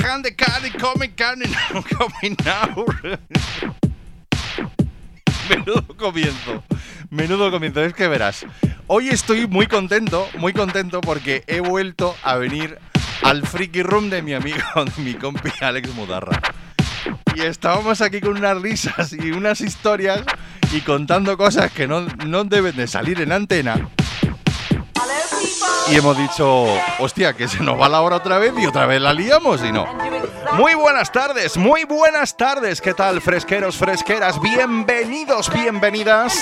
The hand the candy coming candy now. Menudo comienzo. Menudo comienzo, es que verás. Hoy estoy muy contento, muy contento porque he vuelto a venir al freaky room de mi amigo, mi compi Alex Mudarra. Y estábamos aquí con unas risas y unas historias y contando cosas que no, no deben de salir en antena. Y hemos dicho, hostia, que se nos va la hora otra vez y otra vez la liamos y no. Muy buenas tardes, muy buenas tardes. ¿Qué tal, fresqueros, fresqueras? Bienvenidos, bienvenidas.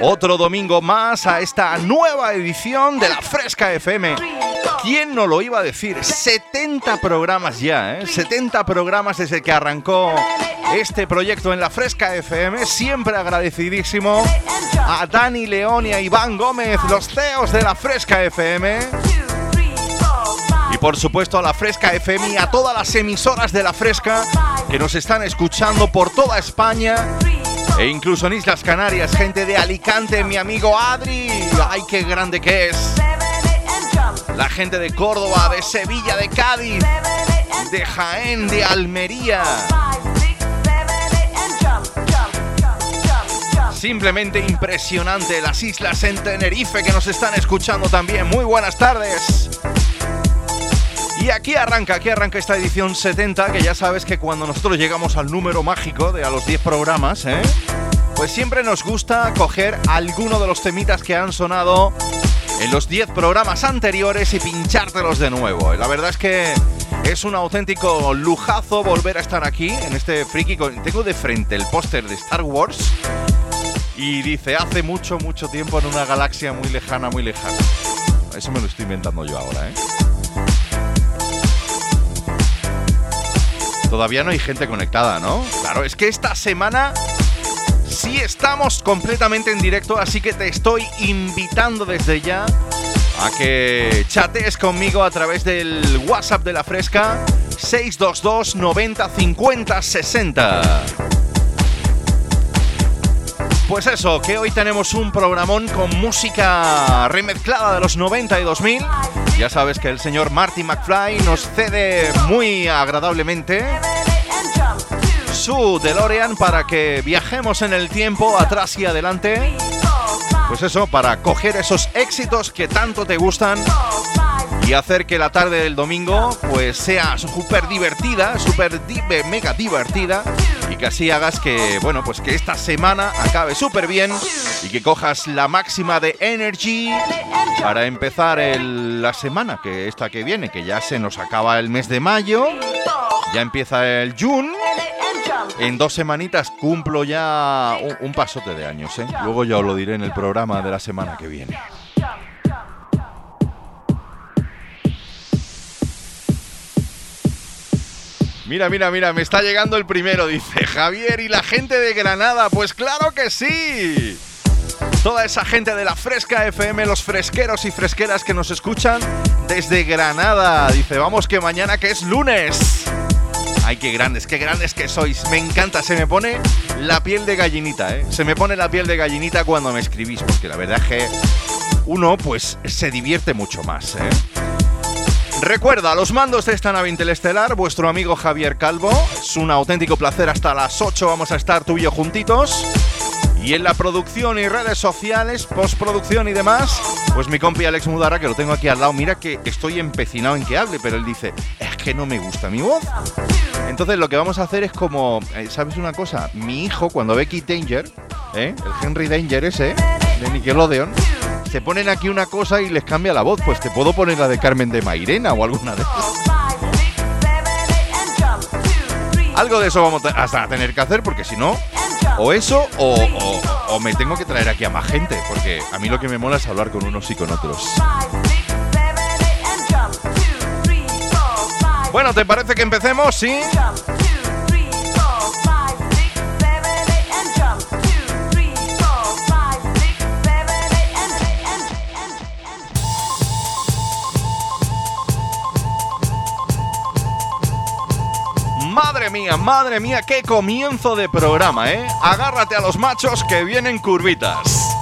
Otro domingo más a esta nueva edición de la Fresca FM. ¿Quién no lo iba a decir? 70 programas ya, ¿eh? 70 programas desde que arrancó este proyecto en la Fresca FM. Siempre agradecidísimo a Dani León y a Iván Gómez, los CEOs de la Fresca FM. Por supuesto a la Fresca FM y a todas las emisoras de la Fresca que nos están escuchando por toda España e incluso en Islas Canarias, gente de Alicante, mi amigo Adri, ay qué grande que es. La gente de Córdoba, de Sevilla, de Cádiz, de Jaén, de Almería. Simplemente impresionante las islas en Tenerife que nos están escuchando también. Muy buenas tardes. Y aquí arranca, aquí arranca esta edición 70, que ya sabes que cuando nosotros llegamos al número mágico de a los 10 programas, ¿eh? pues siempre nos gusta coger alguno de los temitas que han sonado en los 10 programas anteriores y pinchártelos de nuevo. La verdad es que es un auténtico lujazo volver a estar aquí en este friki. Tengo de frente el póster de Star Wars y dice hace mucho, mucho tiempo en una galaxia muy lejana, muy lejana. Eso me lo estoy inventando yo ahora, ¿eh? Todavía no hay gente conectada, ¿no? Claro, es que esta semana sí estamos completamente en directo, así que te estoy invitando desde ya a que chatees conmigo a través del WhatsApp de la Fresca 622 90 50 60. Pues eso, que hoy tenemos un programón con música remezclada de los 90 y 2000. Ya sabes que el señor Marty McFly nos cede muy agradablemente su DeLorean para que viajemos en el tiempo atrás y adelante. Pues eso, para coger esos éxitos que tanto te gustan y hacer que la tarde del domingo pues sea súper divertida, súper mega divertida que así hagas que, bueno, pues que esta semana acabe súper bien y que cojas la máxima de energy para empezar el- la semana, que esta que viene, que ya se nos acaba el mes de mayo, ya empieza el June. En dos semanitas cumplo ya un, pasote de años, ¿eh? Luego ya os lo diré en el programa de la semana que viene. Mira, mira, mira, me está llegando el primero, dice Javier y la gente de Granada. Pues claro que sí. Toda esa gente de la Fresca FM, los fresqueros y fresqueras que nos escuchan desde Granada. Dice, vamos que mañana que es lunes. Ay, qué grandes, qué grandes que sois. Me encanta, se me pone la piel de gallinita, ¿eh? Se me pone la piel de gallinita cuando me escribís, porque la verdad es que uno pues se divierte mucho más, ¿eh? Recuerda, los mandos de esta nave interestelar, vuestro amigo Javier Calvo. Es un auténtico placer. Hasta las 8 vamos a estar tú y yo juntitos. Y en la producción y redes sociales, postproducción y demás, pues mi compi Alex Mudara, que lo tengo aquí al lado, mira que estoy empecinado en que hable, pero él dice, es que no me gusta mi voz. Entonces lo que vamos a hacer es como, eh, ¿sabes una cosa? Mi hijo, cuando ve Kid Danger, ¿eh? el Henry Danger ese, de Nickelodeon, se ponen aquí una cosa y les cambia la voz. Pues te puedo poner la de Carmen de Mairena o alguna de Algo de eso vamos a tener que hacer porque si no, o eso o, me tengo que traer aquí a más gente, porque a mí lo que me mola es hablar con unos y con otros. Bueno, ¿te parece que empecemos? Sí. Mía, madre mía, qué comienzo de programa, ¿eh? Agárrate a los machos que vienen curvitas.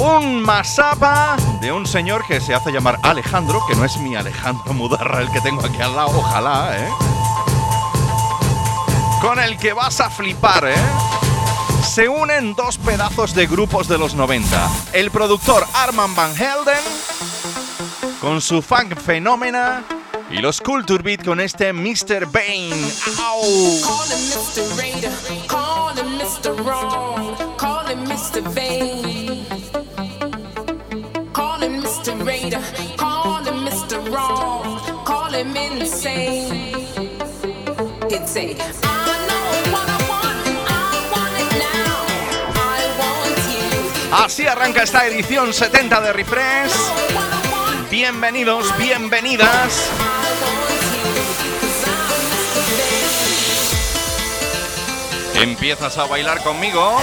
Un masapa de un señor que se hace llamar Alejandro, que no es mi Alejandro Mudarra el que tengo aquí al lado, ojalá, ¿eh? Con el que vas a flipar, ¿eh? Se unen dos pedazos de grupos de los 90. El productor Arman Van Helden, con su funk fenómena y los Culture Beat con este Mr. Bane. ¡Au! Call him Mr. Raider, call him Mr. Wrong, call him Mr. Bane. Call him Mr. Raider, call him Mr. Wrong, call him insane. It's a Así arranca esta edición 70 de Refresh. Bienvenidos, bienvenidas. ¿Empiezas a bailar conmigo?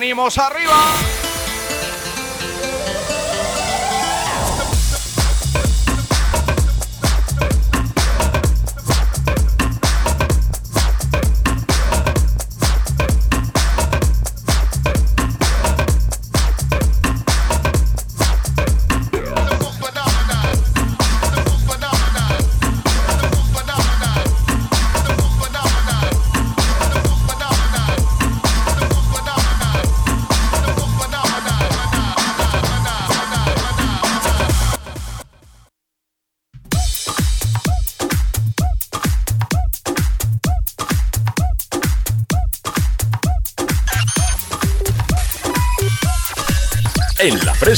Venimos arriba.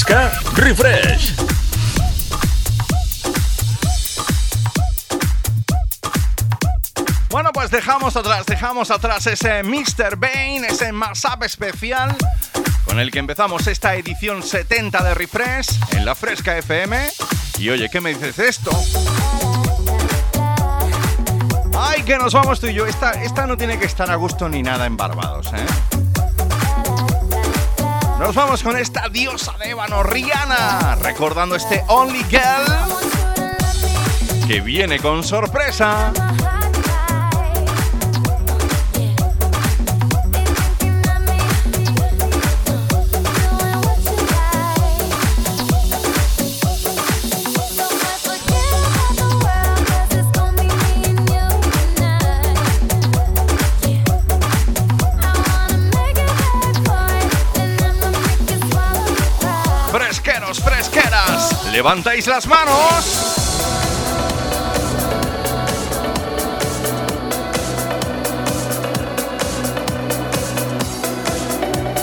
Fresca, refresh. Bueno, pues dejamos atrás, dejamos atrás ese Mr. Bane, ese mashup especial con el que empezamos esta edición 70 de Refresh en la Fresca FM. Y oye, ¿qué me dices esto? ¡Ay, que nos vamos tú y yo! Esta, esta no tiene que estar a gusto ni nada en Barbados, ¿eh? Nos vamos con esta diosa de ébano, Rihanna, recordando este Only Girl que viene con sorpresa. Levantáis las manos.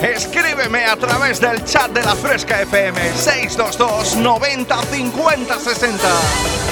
Escríbeme a través del chat de la Fresca FM 622 90 50 60.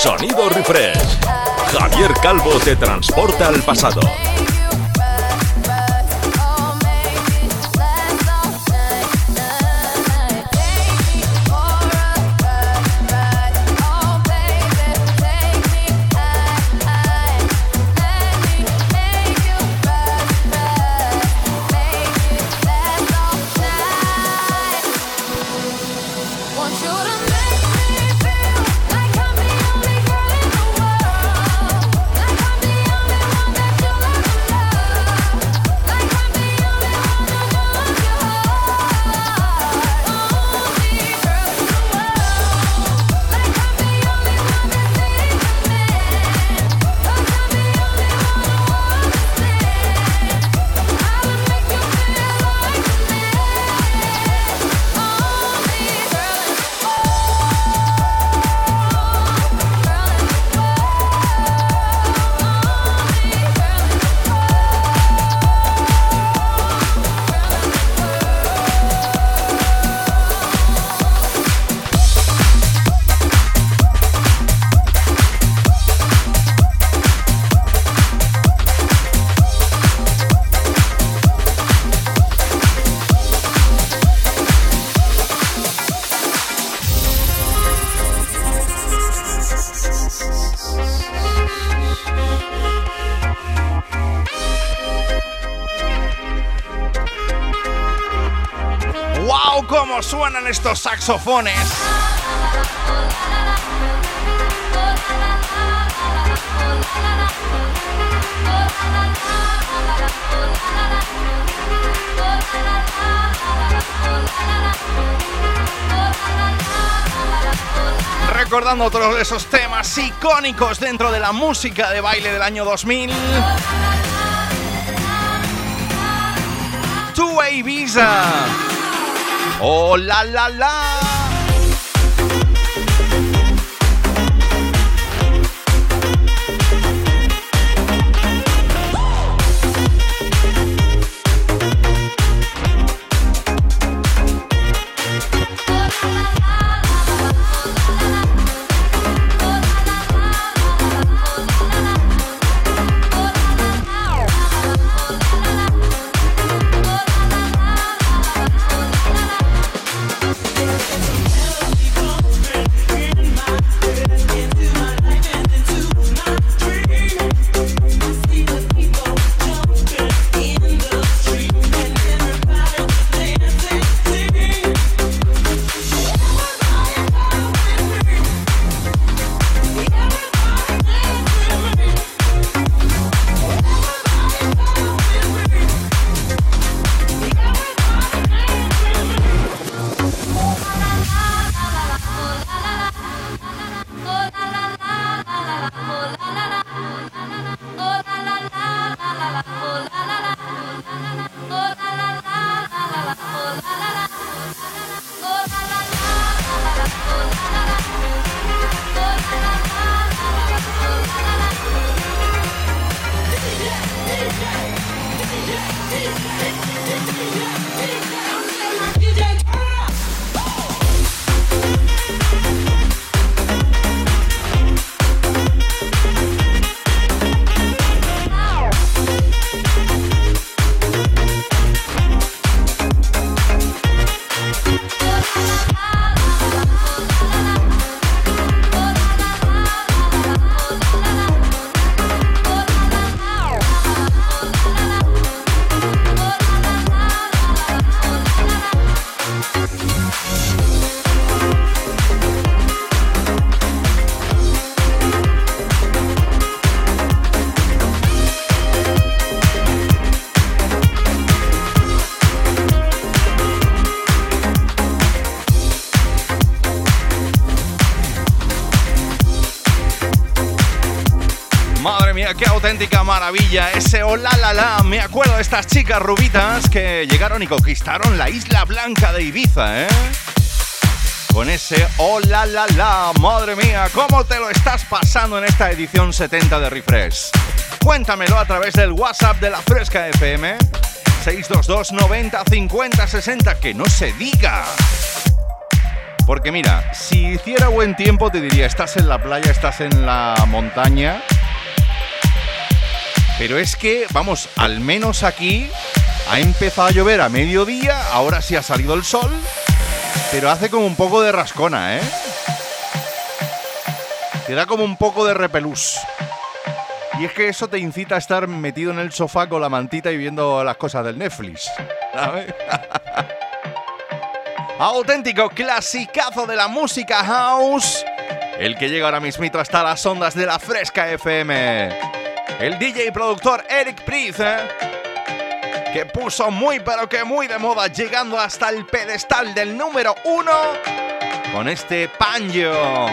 Sonido refresh. Javier Calvo te transporta al pasado. Recordando otros de esos temas icónicos dentro de la música de baile del año 2000. tú a Ibiza. ¡Oh, la, la, la! Auténtica maravilla ese hola la la. Me acuerdo de estas chicas rubitas que llegaron y conquistaron la isla blanca de Ibiza, ¿eh? Con ese hola la la. Madre mía, ¿cómo te lo estás pasando en esta edición 70 de Refresh? Cuéntamelo a través del WhatsApp de la Fresca FM 622 90 50 60. Que no se diga. Porque mira, si hiciera buen tiempo te diría, estás en la playa, estás en la montaña. Pero es que, vamos, al menos aquí ha empezado a llover a mediodía, ahora sí ha salido el sol, pero hace como un poco de rascona, ¿eh? Te da como un poco de repelús. Y es que eso te incita a estar metido en el sofá con la mantita y viendo las cosas del Netflix. Auténtico clasicazo de la música house. El que llega ahora mismito hasta las ondas de la Fresca FM. El DJ y productor Eric Priest, ¿eh? que puso muy pero que muy de moda, llegando hasta el pedestal del número uno con este panjo.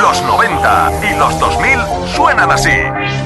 Los 90 y los 2000 suenan así.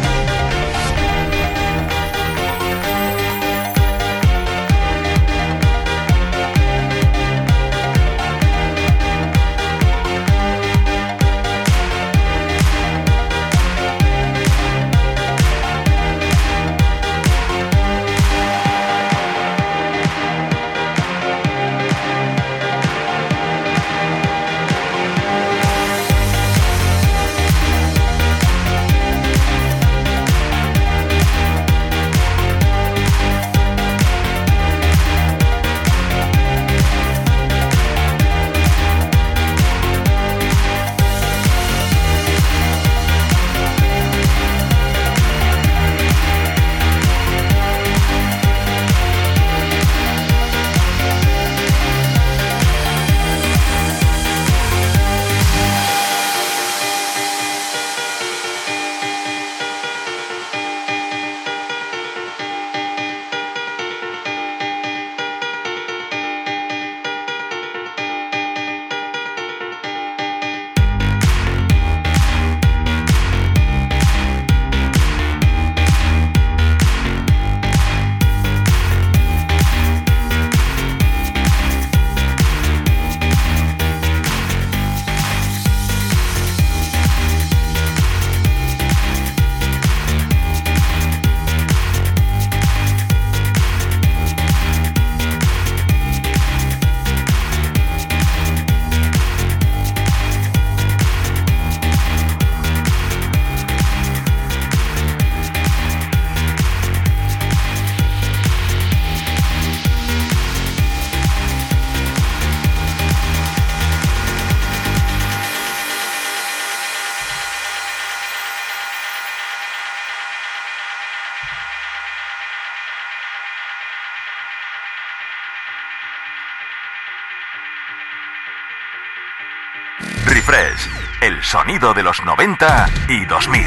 Refresh, el sonido de los 90 y 2000.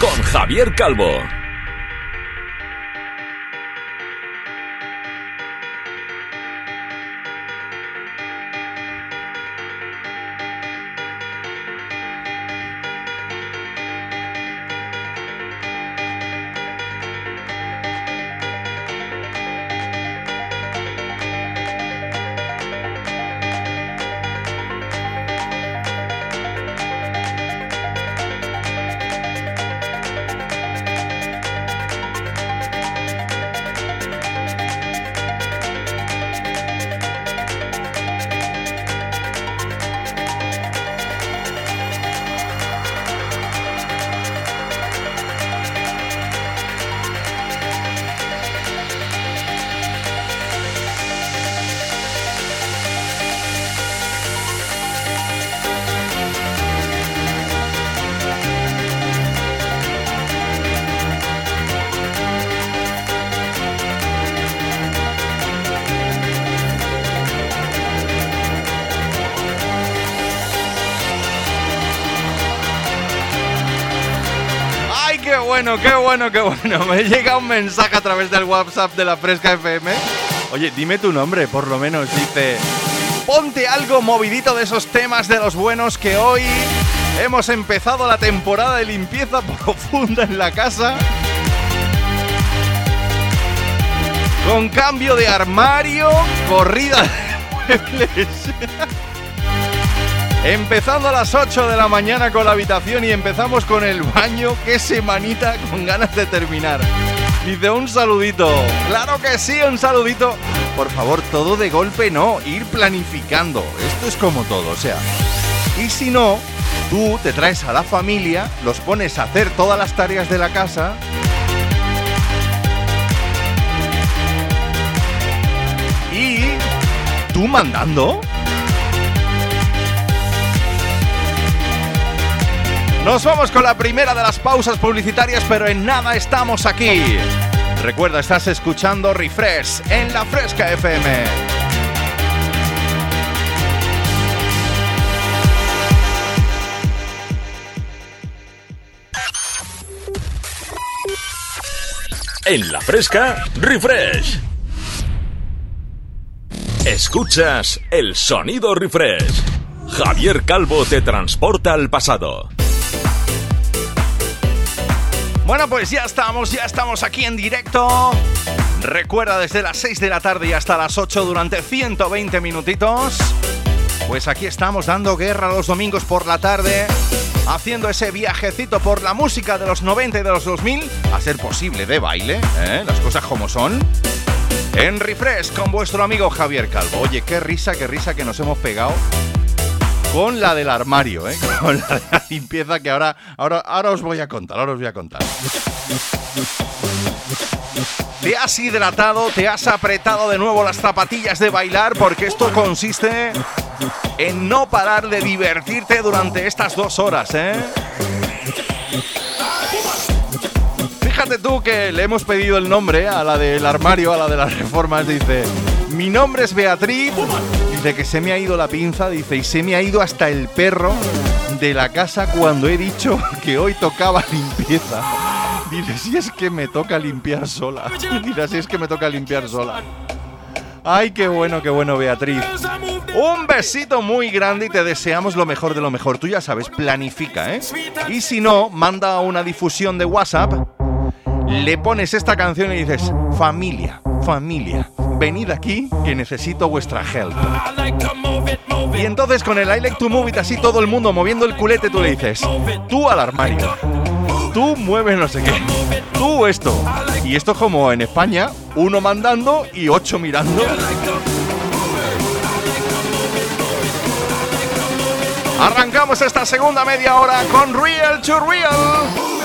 Con Javier Calvo. Bueno, qué bueno! Me llega un mensaje a través del WhatsApp de la Fresca FM. Oye, dime tu nombre, por lo menos. Dice, ponte algo movidito de esos temas de los buenos que hoy hemos empezado la temporada de limpieza profunda en la casa. Con cambio de armario, corrida de muebles. Empezando a las 8 de la mañana con la habitación y empezamos con el baño. Qué semanita con ganas de terminar. Dice un saludito. Claro que sí, un saludito. Por favor, todo de golpe no, ir planificando. Esto es como todo, o sea. Y si no, tú te traes a la familia, los pones a hacer todas las tareas de la casa. Y tú mandando. Nos vamos con la primera de las pausas publicitarias, pero en nada estamos aquí. Recuerda, estás escuchando Refresh en la Fresca FM. En la fresca, refresh. Escuchas el sonido refresh. Javier Calvo te transporta al pasado. Bueno, pues ya estamos, ya estamos aquí en directo. Recuerda desde las 6 de la tarde y hasta las 8 durante 120 minutitos. Pues aquí estamos dando guerra los domingos por la tarde, haciendo ese viajecito por la música de los 90 y de los 2000, a ser posible de baile, ¿eh? las cosas como son. En Refresh con vuestro amigo Javier Calvo. Oye, qué risa, qué risa que nos hemos pegado con la del armario, ¿eh? Con la de la limpieza que ahora, ahora, ahora os voy a contar, ahora os voy a contar. Te has hidratado, te has apretado de nuevo las zapatillas de bailar porque esto consiste en no parar de divertirte durante estas dos horas, ¿eh? Fíjate tú que le hemos pedido el nombre a la del armario, a la de las reformas, dice, mi nombre es Beatriz, que se me ha ido la pinza, dice, y se me ha ido hasta el perro de la casa cuando he dicho que hoy tocaba limpieza. Dice, si es que me toca limpiar sola. Dice, si es que me toca limpiar sola. Ay, qué bueno, qué bueno, Beatriz. Un besito muy grande y te deseamos lo mejor de lo mejor. Tú ya sabes, planifica, ¿eh? Y si no, manda una difusión de WhatsApp, le pones esta canción y dices, familia, familia, venid aquí que necesito vuestra help. Y entonces con el I like to move it así todo el mundo moviendo el culete, tú le dices, tú al armario, tú mueves no sé qué, tú esto. Y esto es como en España, uno mandando y ocho mirando. Arrancamos esta segunda media hora con Real to Real.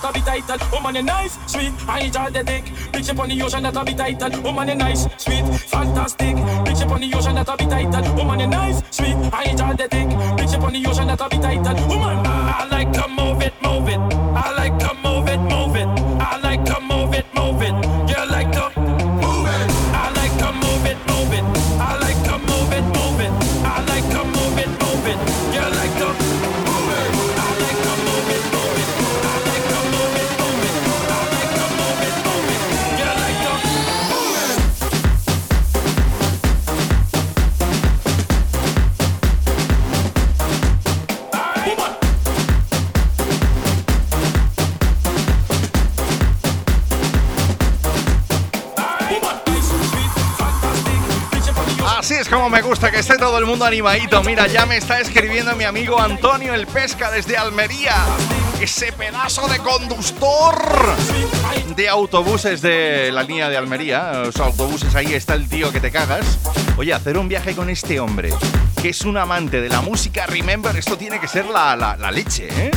Title. Woman, you nice, sweet, I enjoy the dick. Bitch up on the ocean, that'll be title. Woman, you nice, sweet, fantastic. Bitch up on the ocean, that'll be title. Woman, you nice, sweet, I enjoy the dick. Bitch up on the ocean, that'll be title. Woman, I like to move it, move it. I like to gusta que esté todo el mundo animadito. Mira, ya me está escribiendo mi amigo Antonio el Pesca desde Almería. Ese pedazo de conductor de autobuses de la línea de Almería. Los autobuses, ahí está el tío que te cagas. Oye, hacer un viaje con este hombre, que es un amante de la música, remember, esto tiene que ser la, la- la leche, ¿eh?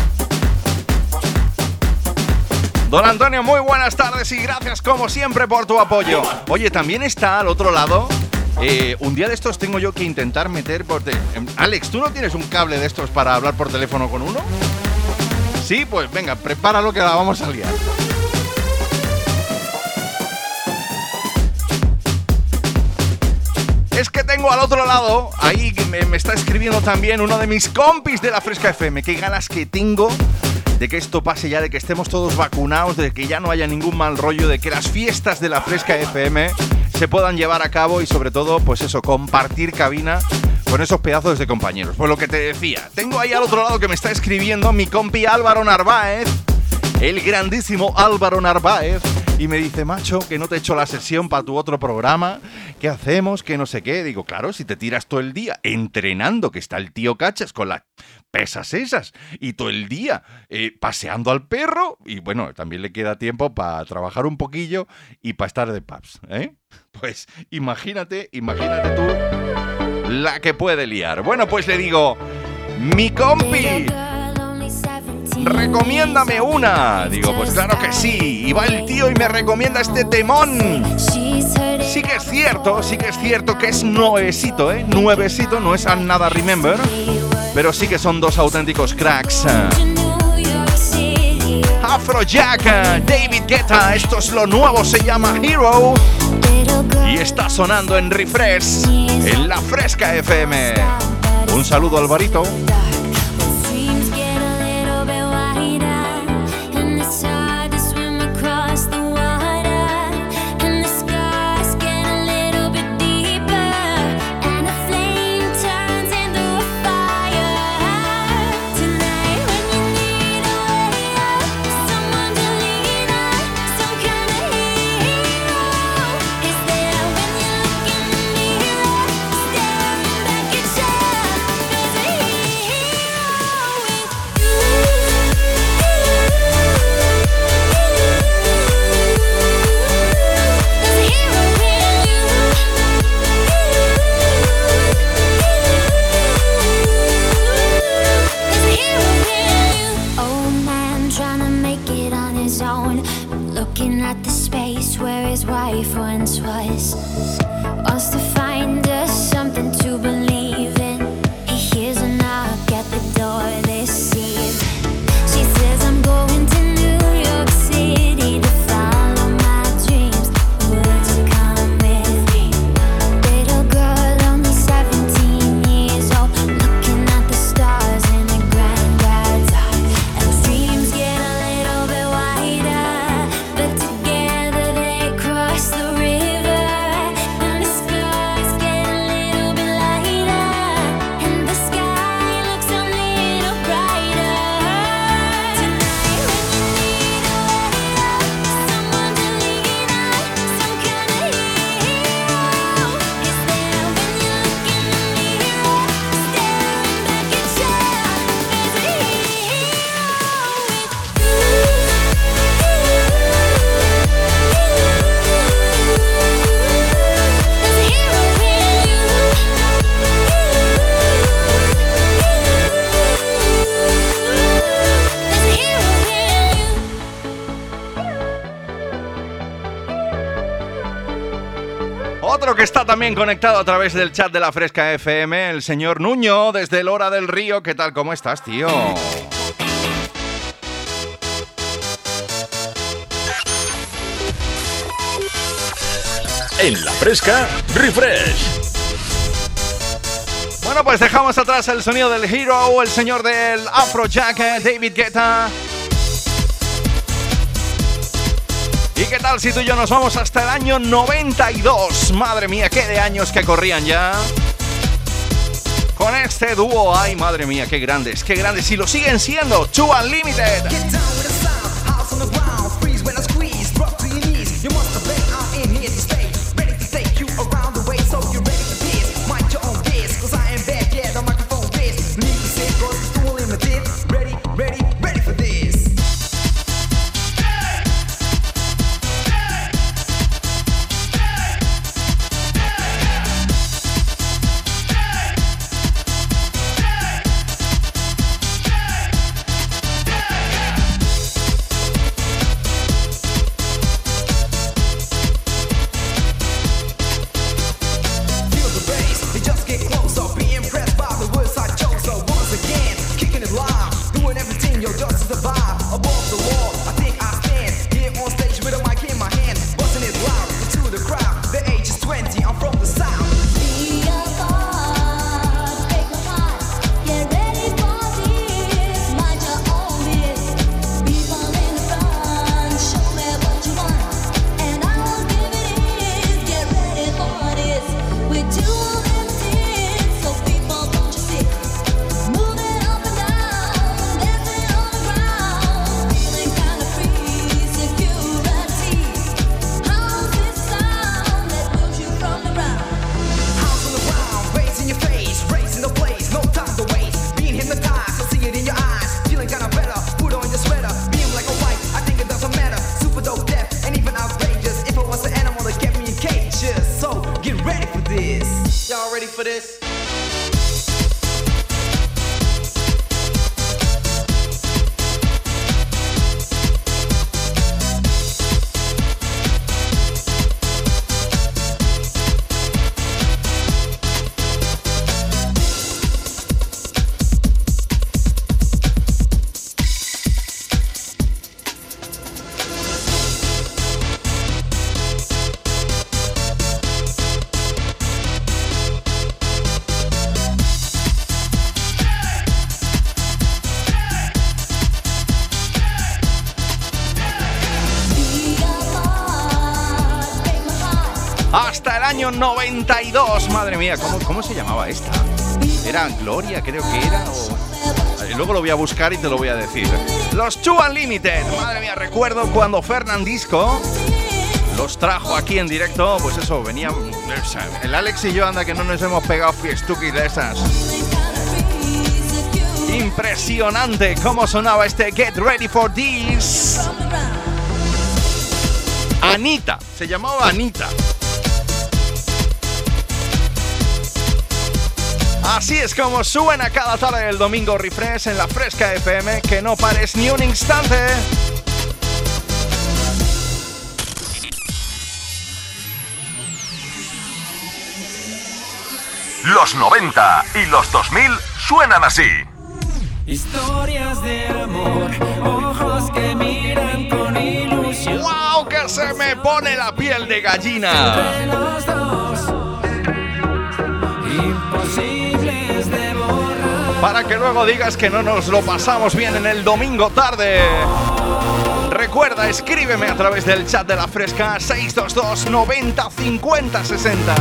Don Antonio, muy buenas tardes y gracias como siempre por tu apoyo. Oye, también está al otro lado. Eh, un día de estos tengo yo que intentar meter por... em, Alex, ¿tú no tienes un cable de estos para hablar por teléfono con uno? Sí, pues venga, prepáralo que la vamos a liar. Es que tengo al otro lado, ahí me, me está escribiendo también uno de mis compis de la Fresca FM. Qué ganas que tengo de que esto pase ya, de que estemos todos vacunados, de que ya no haya ningún mal rollo, de que las fiestas de la Fresca FM se puedan llevar a cabo y sobre todo, pues eso, compartir cabina con esos pedazos de compañeros. Pues lo que te decía, tengo ahí al otro lado que me está escribiendo mi compi Álvaro Narváez, el grandísimo Álvaro Narváez, y me dice, macho, que no te he hecho la sesión para tu otro programa, ¿qué hacemos? Que no sé qué. Digo, claro, si te tiras todo el día entrenando, que está el tío Cachas con las pesas esas, y todo el día eh, paseando al perro, y bueno, también le queda tiempo para trabajar un poquillo y para estar de pubs, ¿eh? Pues imagínate, imagínate tú la que puede liar. Bueno, pues le digo, mi compi, recomiéndame una. Digo, pues claro que sí. Y va el tío y me recomienda este temón. Sí que es cierto, sí que es cierto que es nuevecito, ¿eh? Nuevecito, no es a nada remember. Pero sí que son dos auténticos cracks. Afrojack, David Guetta, esto es lo nuevo, se llama Hero. Y está sonando en Refresh, en la Fresca FM. Un saludo, Alvarito. También conectado a través del chat de la Fresca FM, el señor Nuño, desde el Hora del Río. ¿Qué tal? ¿Cómo estás, tío? En la fresca, refresh. Bueno, pues dejamos atrás el sonido del Hero, el señor del Afrojack, eh, David Guetta. ¿Y qué tal si tú y yo nos vamos hasta el año 92? Madre mía, qué de años que corrían ya. Con este dúo, ay madre mía, qué grandes, qué grandes. Y lo siguen siendo, Two Unlimited. Mía, ¿cómo, cómo se llamaba esta? ¿Era Gloria, creo que era? O... Luego lo voy a buscar y te lo voy a decir. Los Two Unlimited. Madre mía, recuerdo cuando Fernandisco los trajo aquí en directo. Pues eso, venían. El Alex y yo, anda que no nos hemos pegado fiestuki de esas. Impresionante cómo sonaba este Get Ready for This. Anita, se llamaba Anita. Así es como suena cada tarde del domingo refresh en la Fresca FM, que no pares ni un instante. Los 90 y los 2000 suenan así. Historias de amor, ojos que miran con ilusión. ¡Wow! Que se me pone la piel de gallina. Para que luego digas que no nos lo pasamos bien en el domingo tarde. Recuerda, escríbeme a través del chat de la Fresca 622 90 50 60.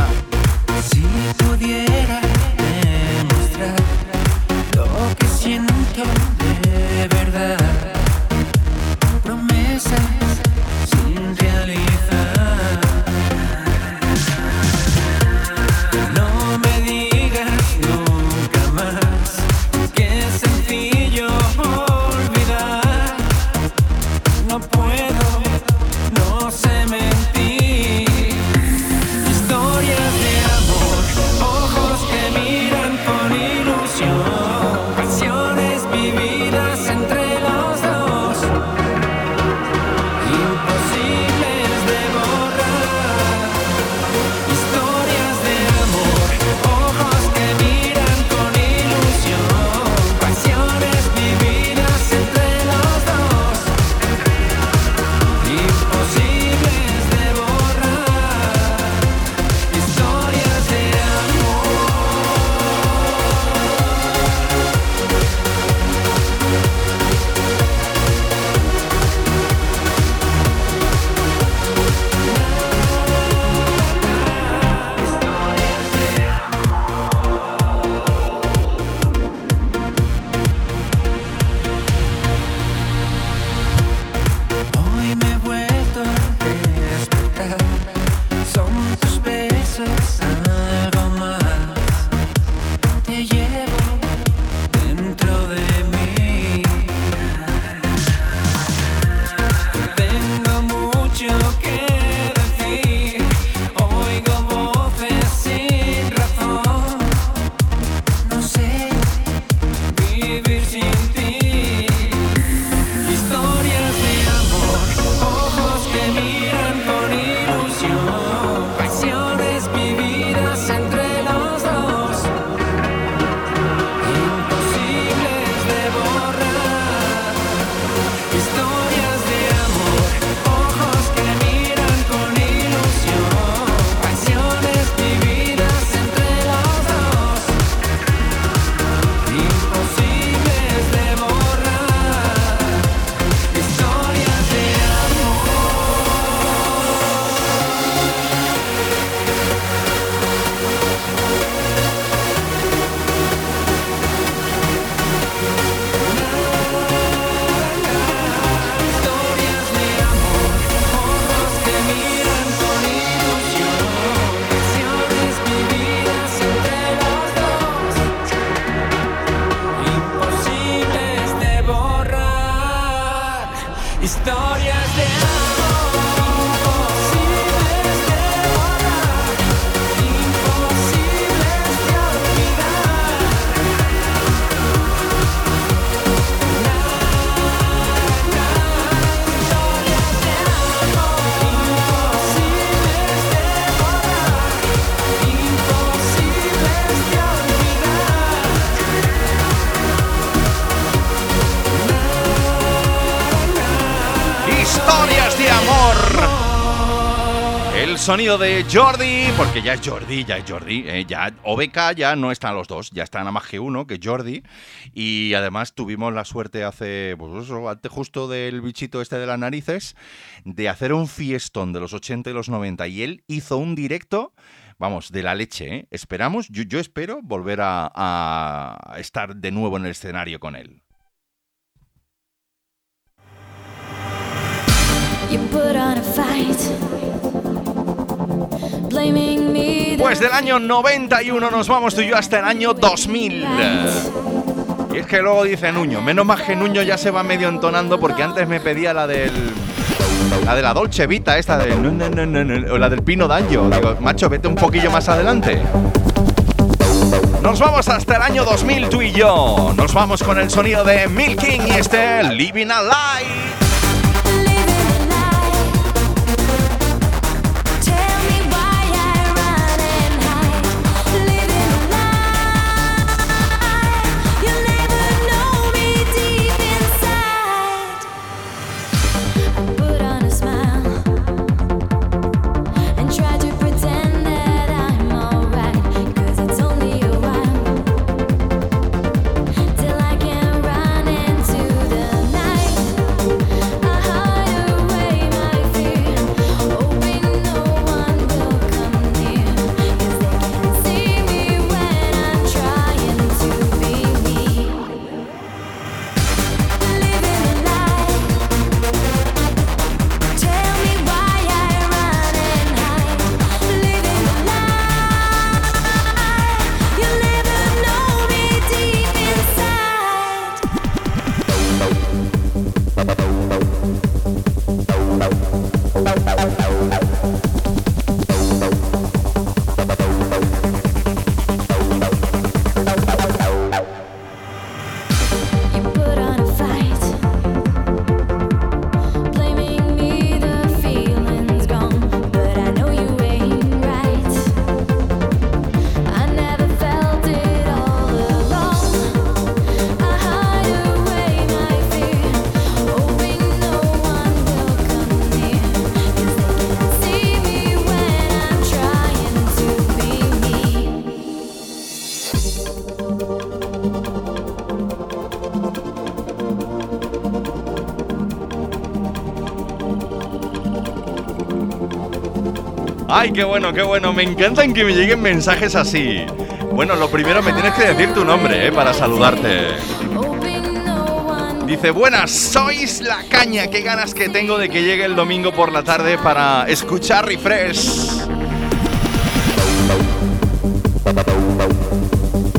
Si pudiera demostrar lo que siento de verdad, sonido de Jordi, porque ya es Jordi, ya es Jordi, eh, ya OBK ya no están los dos, ya está nada más que uno, que Jordi, y además tuvimos la suerte hace, pues justo del bichito este de las narices, de hacer un fiestón de los 80 y los 90, y él hizo un directo, vamos, de la leche, ¿eh? Esperamos, yo, espero volver a, estar de nuevo en el escenario con él. Pues del año 91 nos vamos tú y yo hasta el año 2000. Y es que luego dice Nuño, menos más que Nuño ya se va medio entonando porque antes me pedía la del... La de la Dolce Vita, esta de... o la del Pino Daño. Digo, macho, vete un poquillo más adelante. Nos vamos hasta el año 2000 tú y yo. Nos vamos con el sonido de Milking y este Living a Ay, qué bueno, qué bueno. Me encantan que me lleguen mensajes así. Bueno, lo primero me tienes que decir tu nombre, ¿eh? Para saludarte. Dice, buenas, sois la caña. Qué ganas que tengo de que llegue el domingo por la tarde para escuchar Refresh.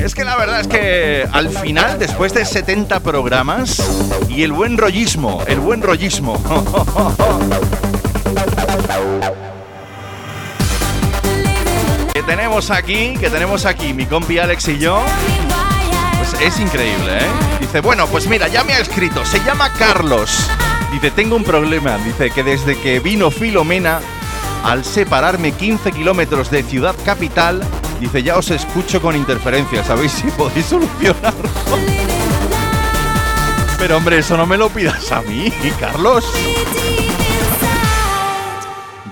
Es que la verdad es que al final, después de 70 programas, y el buen rollismo, el buen rollismo. tenemos aquí, que tenemos aquí mi compi Alex y yo. Pues es increíble, ¿eh? Dice, bueno, pues mira, ya me ha escrito, se llama Carlos. Dice, tengo un problema. Dice que desde que vino Filomena, al separarme 15 kilómetros de Ciudad Capital, dice, ya os escucho con interferencias. ¿Sabéis si podéis solucionarlo? Pero hombre, eso no me lo pidas a mí, Carlos.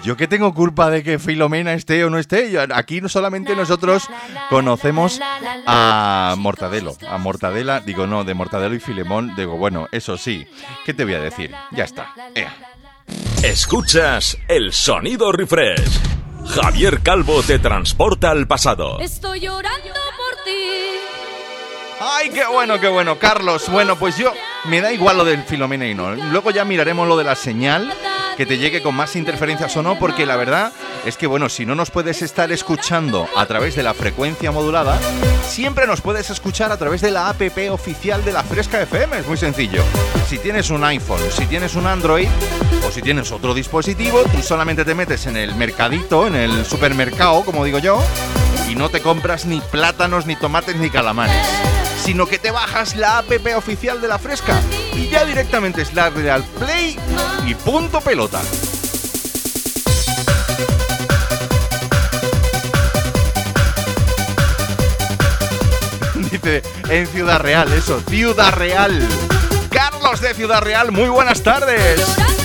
Yo que tengo culpa de que Filomena esté o no esté. Yo- aquí no solamente nosotros conocemos a Mortadelo. A Mortadela, digo no, de Mortadelo y Filemón, digo, bueno, eso sí. ¿Qué te voy a decir? Ya está. Ea. Escuchas el sonido refresh. Javier Calvo te transporta al pasado. Estoy llorando por ti. Ay, qué bueno, qué bueno. Carlos, bueno, pues yo me da igual lo del Filomena y no. Luego ya miraremos lo de la señal, que te llegue con más interferencias o no, porque la verdad es que, bueno, si no nos puedes estar escuchando a través de la frecuencia modulada, siempre nos puedes escuchar a través de la app oficial de la Fresca FM. Es muy sencillo. Si tienes un iPhone, si tienes un Android o si tienes otro dispositivo, tú solamente te metes en el mercadito, en el supermercado, como digo yo, y no te compras ni plátanos, ni tomates, ni calamares sino que te bajas la app oficial de la Fresca y ya directamente es darle al play y punto pelota. Dice en Ciudad Real, eso, Ciudad Real. Carlos de Ciudad Real, muy buenas tardes.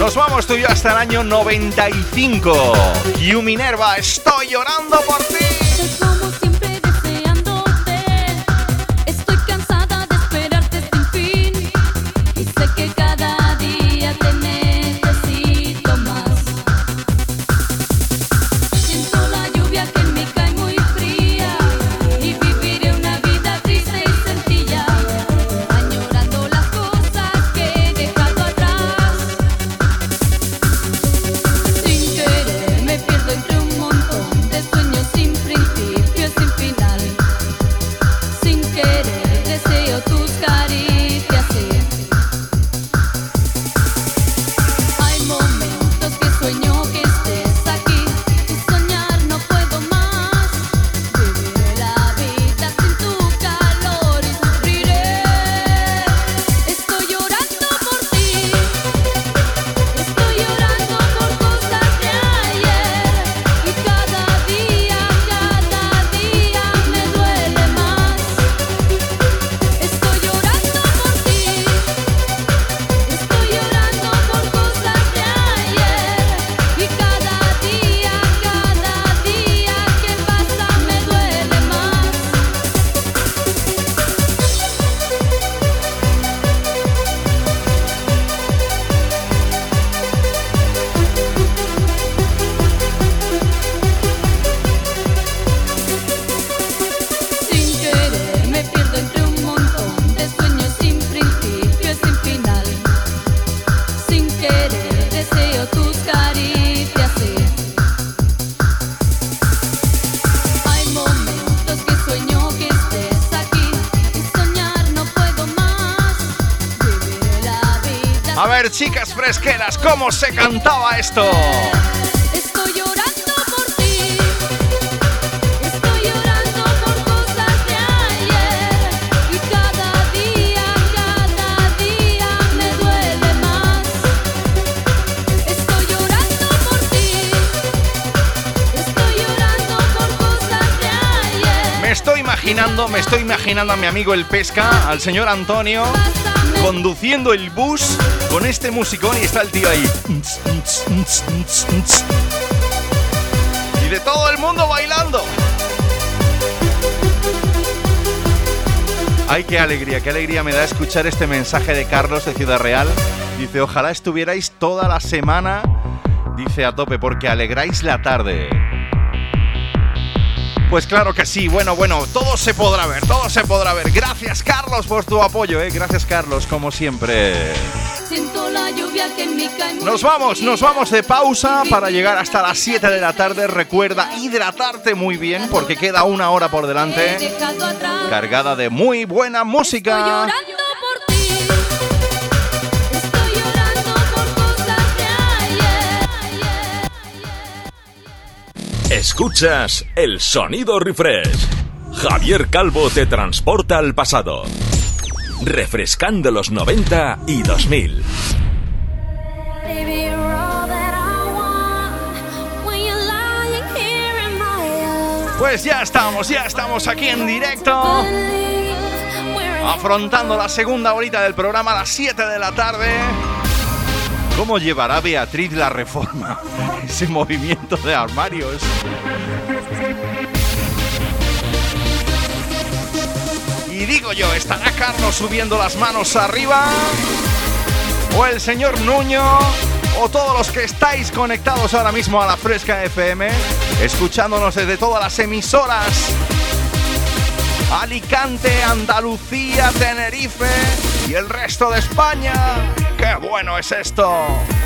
Nos vamos tú y yo hasta el año 95. Q Minerva, estoy llorando por ti. Cantaba esto? A mi amigo el pesca, al señor Antonio, conduciendo el bus con este musicón y está el tío ahí. Y de todo el mundo bailando. Ay, qué alegría, qué alegría me da escuchar este mensaje de Carlos de Ciudad Real. Dice, ojalá estuvierais toda la semana, dice a tope, porque alegráis la tarde. Pues claro que sí, bueno, bueno, todo se podrá ver, todo se podrá ver. Gracias Carlos por tu apoyo, ¿eh? Gracias Carlos, como siempre. Siento la lluvia que en mí cae muy Nos vamos, nos vamos de pausa para llegar hasta las 7 de la tarde. Recuerda hidratarte muy bien porque queda una hora por delante cargada de muy buena música. Escuchas el sonido refresh. Javier Calvo te transporta al pasado. Refrescando los 90 y 2000. Baby, you're all that I want when you're lying here in my arms. Pues ya estamos, ya estamos aquí en directo. Afrontando la segunda horita del programa a las 7 de la tarde. ¿Cómo llevará Beatriz la reforma? Ese movimiento de armarios. Y digo yo, ¿estará Carlos subiendo las manos arriba? ¿O el señor Nuño? ¿O todos los que estáis conectados ahora mismo a la Fresca FM? Escuchándonos desde todas las emisoras Alicante, Andalucía, Tenerife y el resto de España. ¡Qué bueno es esto!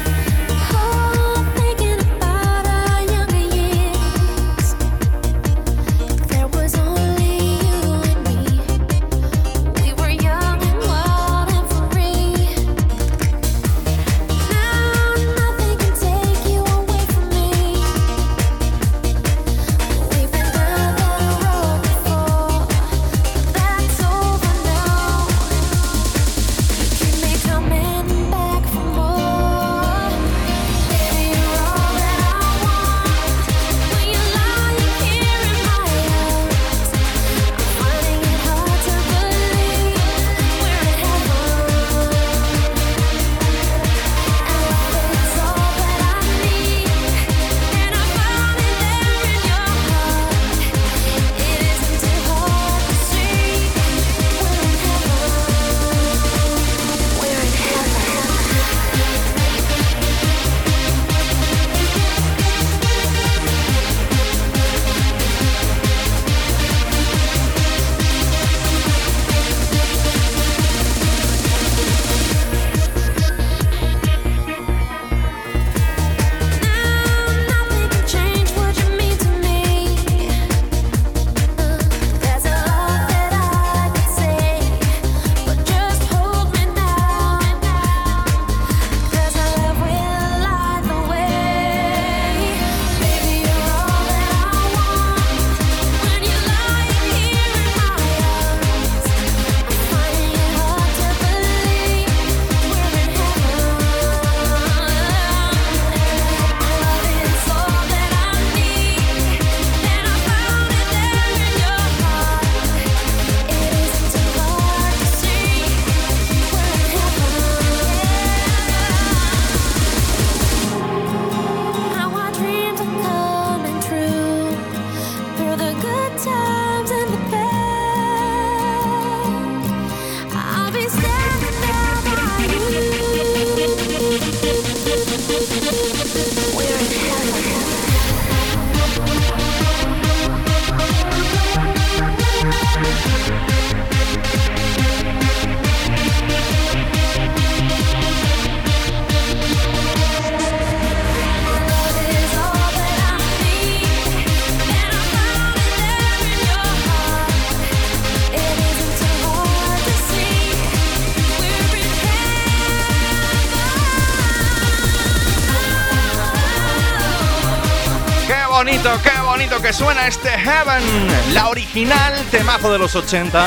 Suena este Heaven, la original temazo de los 80,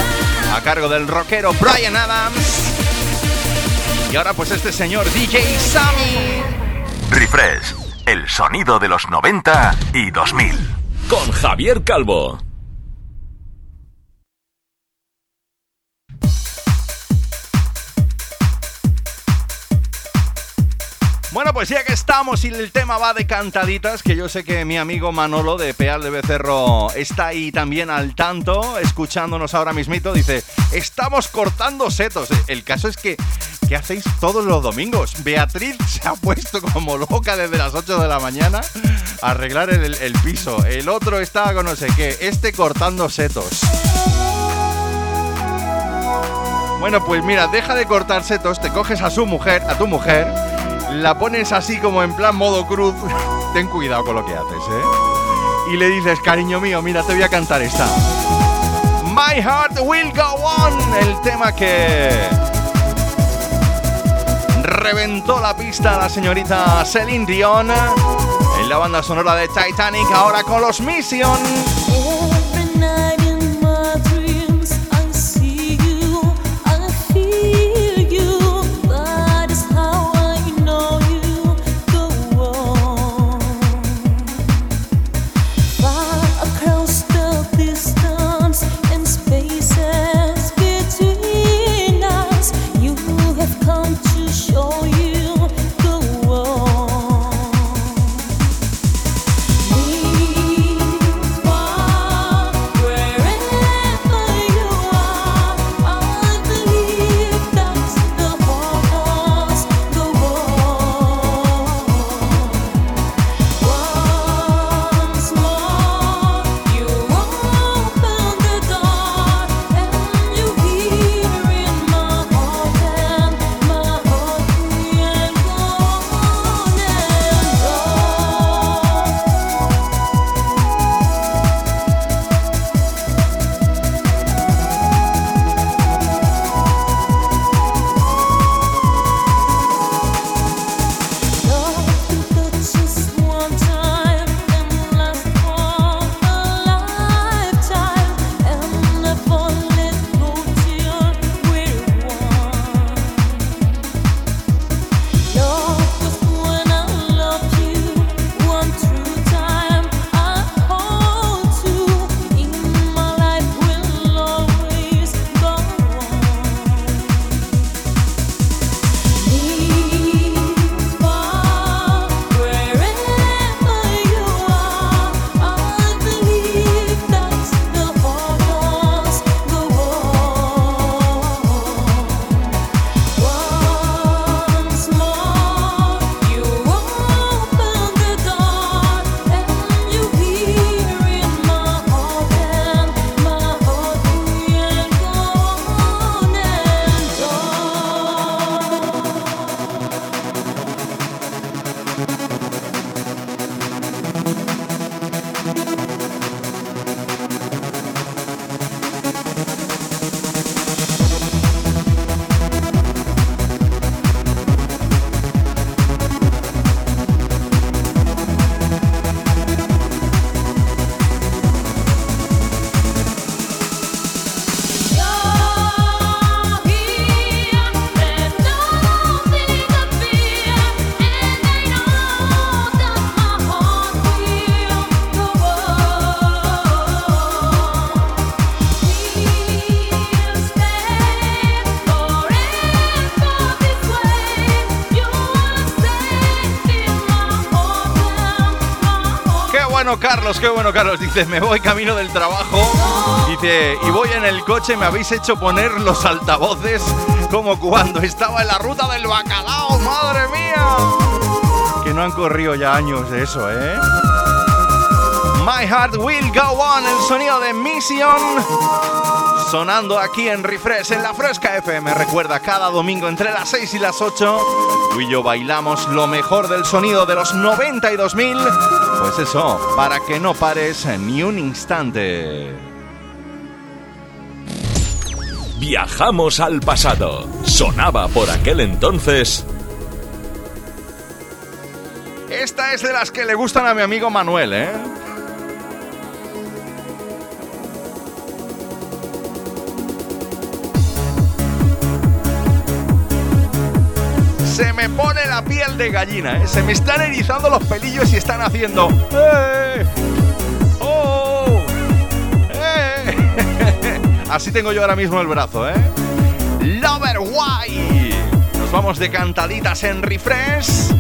a cargo del rockero Brian Adams. Y ahora pues este señor DJ Sammy. Refresh, el sonido de los 90 y 2000. Con Javier Calvo. Pues ya que estamos y el tema va de cantaditas, que yo sé que mi amigo Manolo de Peal de Becerro está ahí también al tanto, escuchándonos ahora mismito, dice, estamos cortando setos. El caso es que, ¿qué hacéis todos los domingos? Beatriz se ha puesto como loca desde las 8 de la mañana a arreglar el, el piso. El otro está con no sé qué, este cortando setos. Bueno, pues mira, deja de cortar setos, te coges a su mujer, a tu mujer, la pones así como en plan modo cruz. Ten cuidado con lo que haces, ¿eh? Y le dices, cariño mío, mira, te voy a cantar esta. My Heart Will Go On, el tema que reventó la pista la señorita Celine Dion en la banda sonora de Titanic, ahora con los Mission. Bueno, Carlos, qué bueno, Carlos. Dice, me voy camino del trabajo. Dice, y voy en el coche, me habéis hecho poner los altavoces como cuando estaba en la ruta del bacalao, madre mía. Que no han corrido ya años de eso, ¿eh? My Heart Will Go On, el sonido de Mission. Sonando aquí en Refresh, en la Fresca FM. Recuerda, cada domingo entre las 6 y las 8, tú y yo bailamos lo mejor del sonido de los 92.000. Pues eso, para que no pares ni un instante. Viajamos al pasado. Sonaba por aquel entonces. Esta es de las que le gustan a mi amigo Manuel, ¿eh? De gallina, ¿eh? se me están erizando los pelillos y están haciendo... ¡Eh! ¡Oh! ¡Eh! Así tengo yo ahora mismo el brazo, ¿eh? Lover Why. Nos vamos de cantaditas en refresh.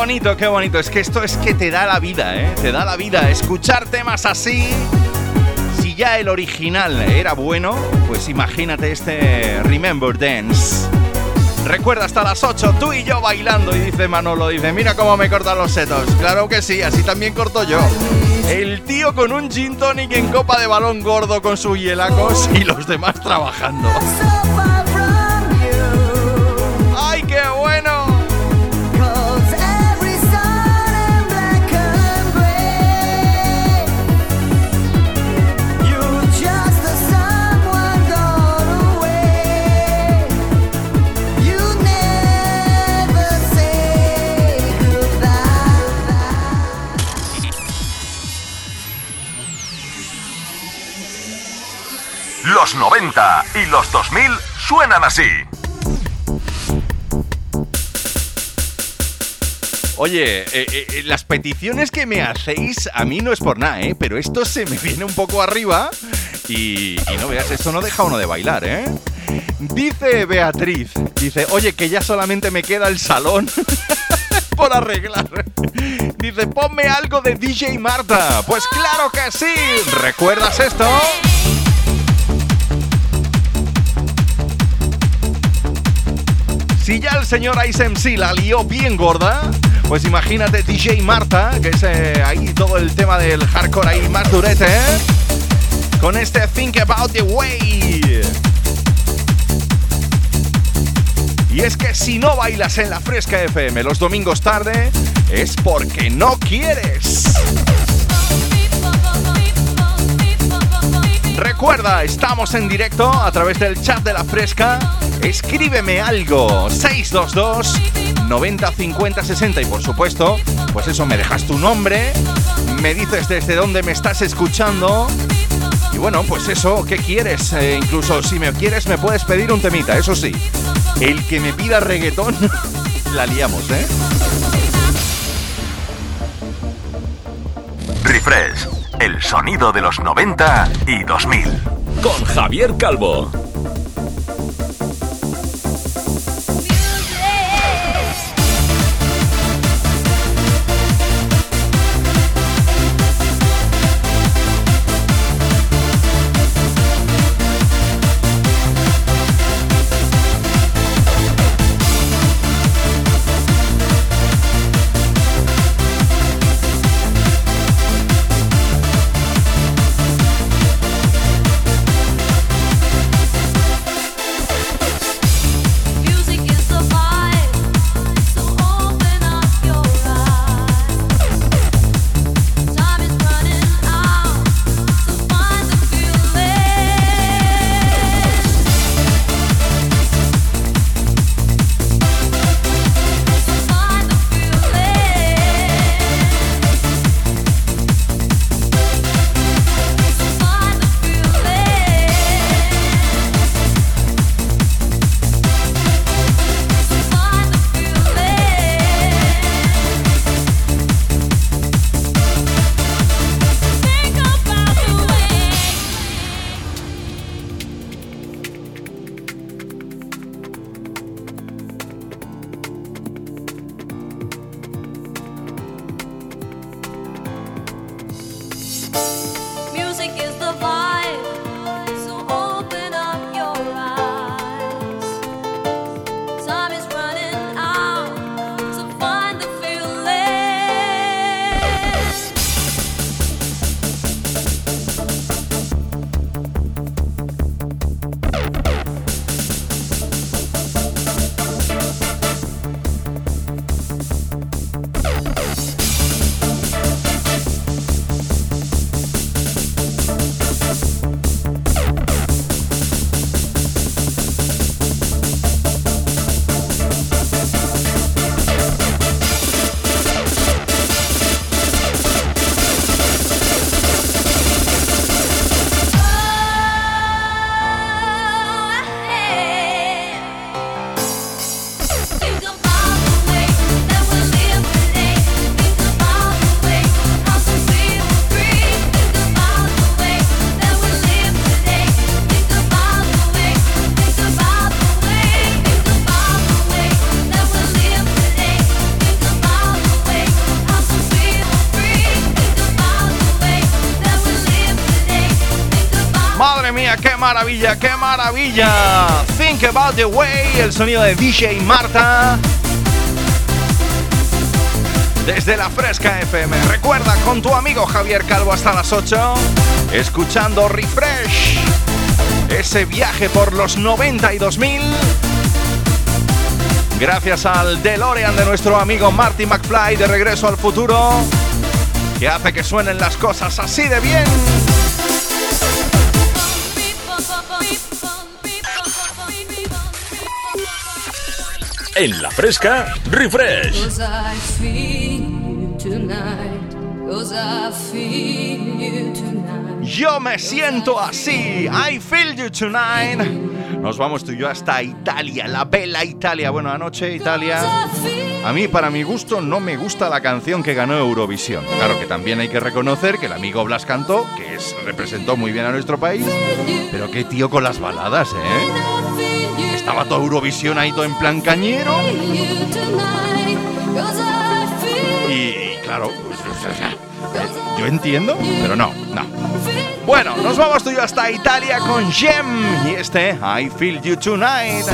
Bonito, qué bonito. Es que esto es que te da la vida, ¿eh? Te da la vida. Escuchar temas así. Si ya el original era bueno, pues imagínate este Remember Dance. Recuerda hasta las 8, tú y yo bailando. Y dice Manolo, dice, mira cómo me cortan los setos. Claro que sí, así también corto yo. El tío con un gin tonic en copa de balón gordo con sus hielacos y los demás trabajando. Los 90 y los 2000 suenan así. Oye, eh, eh, eh, las peticiones que me hacéis a mí no es por nada, ¿eh? Pero esto se me viene un poco arriba y, y no veas, esto no deja uno de bailar, ¿eh? Dice Beatriz, dice, oye, que ya solamente me queda el salón por arreglar. Dice, ponme algo de DJ Marta. Pues claro que sí. ¿Recuerdas esto? Si ya el señor Ice MC la lió bien gorda, pues imagínate DJ Marta, que es eh, ahí todo el tema del hardcore ahí más durete, ¿eh? Con este Think About the Way. Y es que si no bailas en la Fresca FM los domingos tarde, es porque no quieres. Recuerda, estamos en directo a través del chat de la Fresca. Escríbeme algo, 622 90 50 60 y por supuesto, pues eso, me dejas tu nombre, me dices desde dónde me estás escuchando y bueno, pues eso, ¿qué quieres? Eh, incluso si me quieres me puedes pedir un temita, eso sí. El que me pida reggaetón, la liamos, ¿eh? Refresh, el sonido de los 90 y 2000. Con Javier Calvo. Maravilla, qué maravilla. Think about the way, el sonido de DJ Marta. Desde la Fresca FM. Recuerda con tu amigo Javier Calvo hasta las 8, escuchando Refresh. Ese viaje por los 92.000. Gracias al DeLorean de nuestro amigo Marty McFly de Regreso al Futuro, que hace que suenen las cosas así de bien. En la fresca, refresh. Cause I feel you tonight. Cause I feel you tonight. Yo me siento así. I feel you tonight. Nos vamos tú y yo hasta Italia, la bella Italia. Bueno, anoche Italia. A mí, para mi gusto, no me gusta la canción que ganó Eurovisión. Claro que también hay que reconocer que el amigo Blas cantó, que es, representó muy bien a nuestro país. Pero qué tío con las baladas, ¿eh? Estaba todo Eurovisión ahí todo en plan cañero. I claro. pues, eh, yo entiendo, pero no, no. Bueno, nos vamos tú y yo hasta Italia con Gem y este I Feel You Tonight.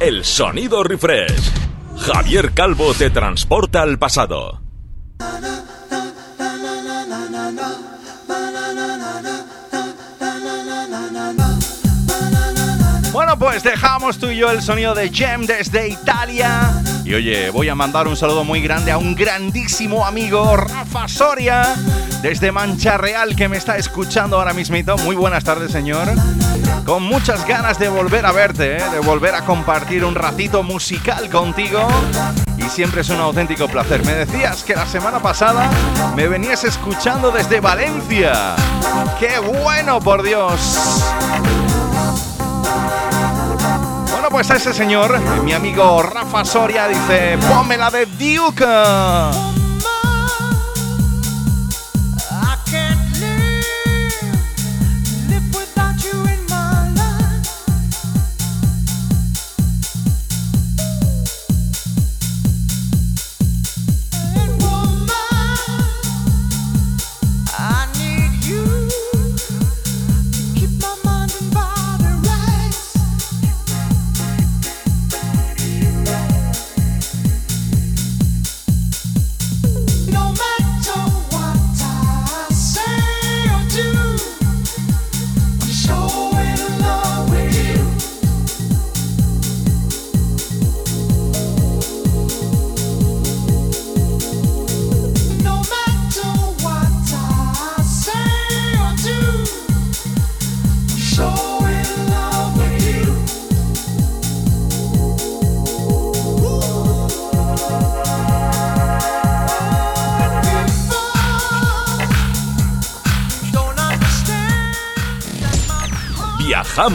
El sonido refresh. Javier Calvo te transporta al pasado. Bueno, pues dejamos tú y yo el sonido de Gem desde Italia. Y oye, voy a mandar un saludo muy grande a un grandísimo amigo, Rafa Soria, desde Mancha Real, que me está escuchando ahora mismito. Muy buenas tardes, señor. Con muchas ganas de volver a verte, ¿eh? de volver a compartir un ratito musical contigo. Y siempre es un auténtico placer. Me decías que la semana pasada me venías escuchando desde Valencia. ¡Qué bueno, por Dios! Bueno, pues a ese señor, mi amigo Rafa Soria, dice, ponme la de Duke.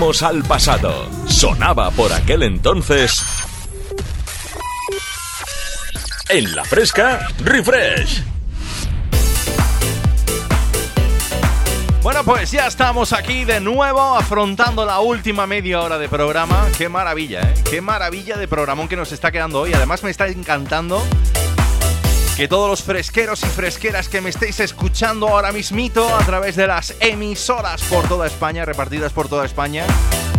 Al pasado. Sonaba por aquel entonces. En la fresca, refresh. Bueno, pues ya estamos aquí de nuevo afrontando la última media hora de programa. Qué maravilla, ¿eh? Qué maravilla de programón que nos está quedando hoy. Además me está encantando que todos los fresqueros y fresqueras que me estéis escuchando ahora mismito a través de las emisoras por toda España, repartidas por toda España,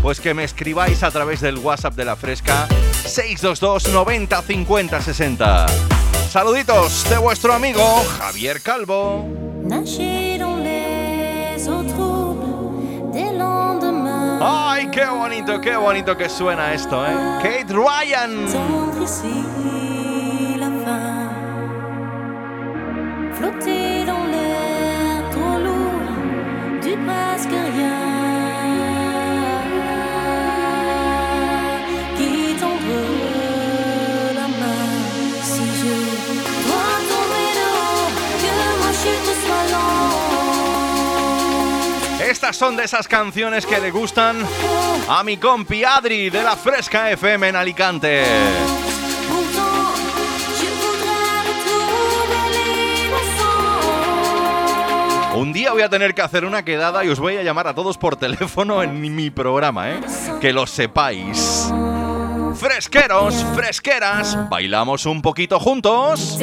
pues que me escribáis a través del WhatsApp de la Fresca 622 90 50 60. Saluditos de vuestro amigo Javier Calvo. Ay, qué bonito, qué bonito que suena esto, ¿eh? Kate Ryan. Estas son de esas canciones que le gustan a mi compi Adri de la Fresca FM en Alicante. Un día voy a tener que hacer una quedada y os voy a llamar a todos por teléfono en mi programa, ¿eh? Que lo sepáis. Fresqueros, fresqueras, bailamos un poquito juntos.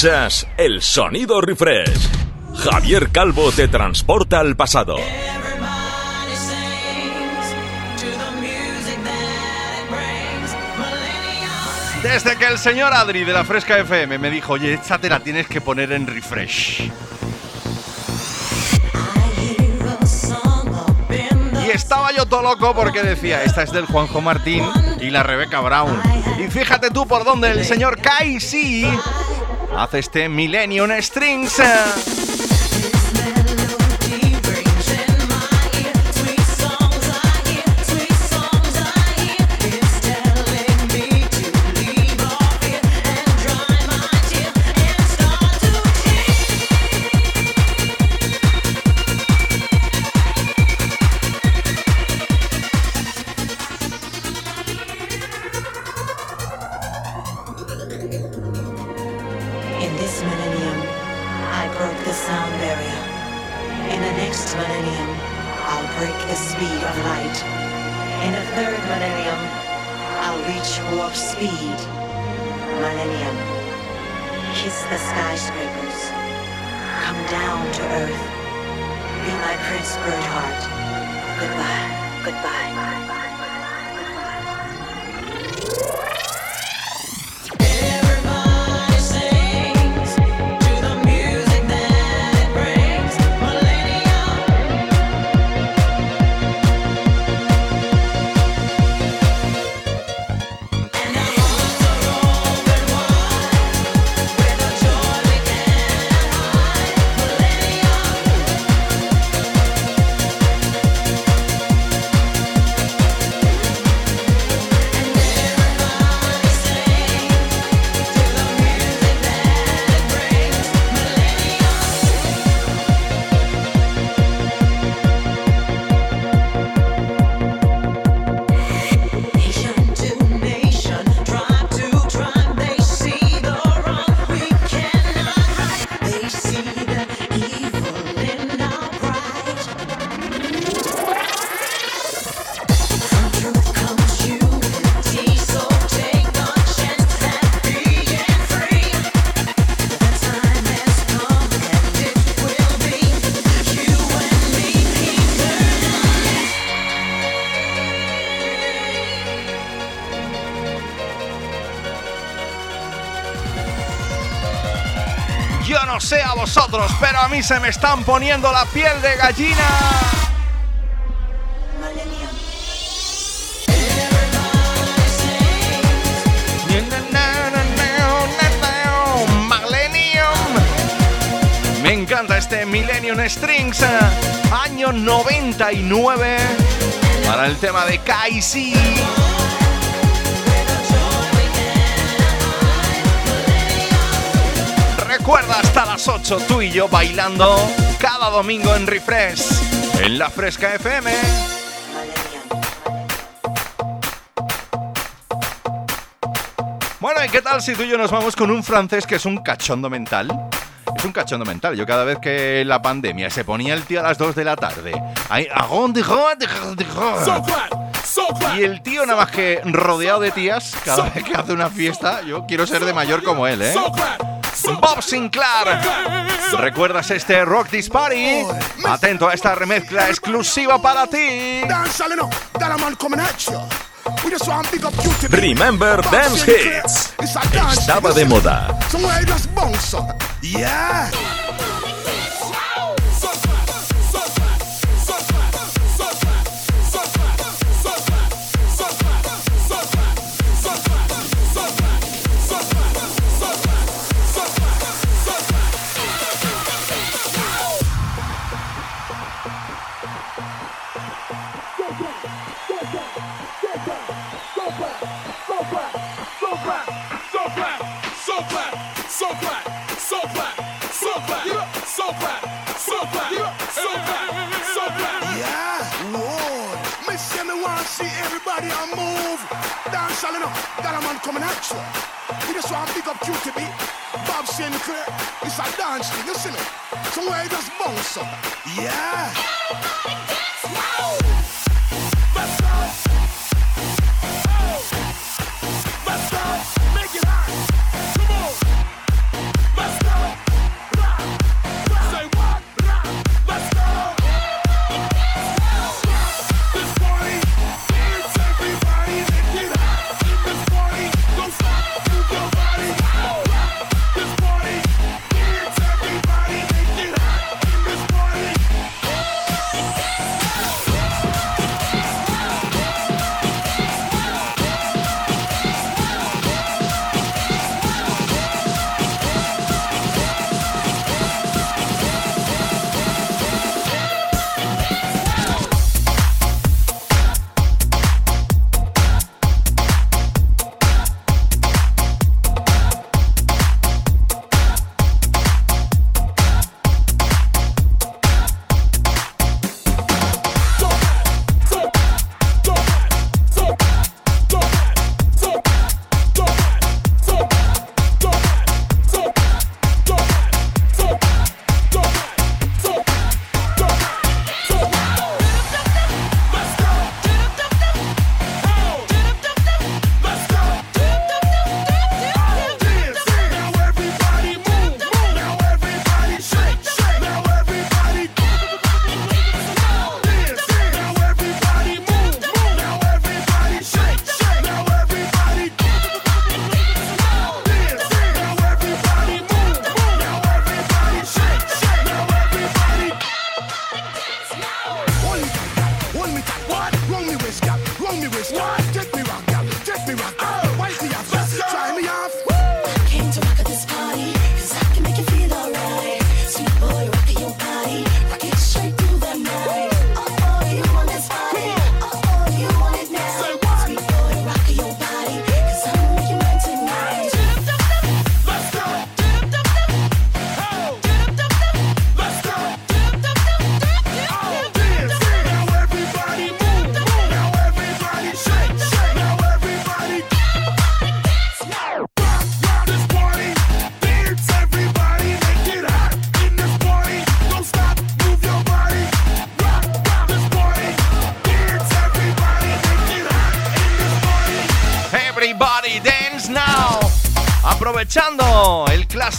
Escuchas el sonido refresh. Javier Calvo te transporta al pasado. Desde que el señor Adri de la Fresca FM me dijo, oye, esta te la tienes que poner en refresh. Y estaba yo todo loco porque decía, esta es del Juanjo Martín y la Rebeca Brown. Y fíjate tú por dónde el señor Casey hace este Millennium Strings. A mí se me están poniendo la piel de gallina. Me encanta este Millennium Strings, año 99, para el tema de Kaisi. Recuerda hasta las 8 tú y yo bailando cada domingo en Refresh, en la Fresca FM. Bueno, ¿y qué tal si tú y yo nos vamos con un francés que es un cachondo mental? Es un cachondo mental. Yo cada vez que la pandemia se ponía el tío a las 2 de la tarde. ahí, "Ah, Y el tío nada más que rodeado de tías, cada vez que hace una fiesta, yo quiero ser de mayor como él, ¿eh? Bob Sinclair. ¿Recuerdas este Rock This Party? Atento a esta remezcla exclusiva para ti. Remember Dance Hits. Estaba de moda. Yeah. It's a dance thing, you see me? Somewhere you just bounce up. Yeah.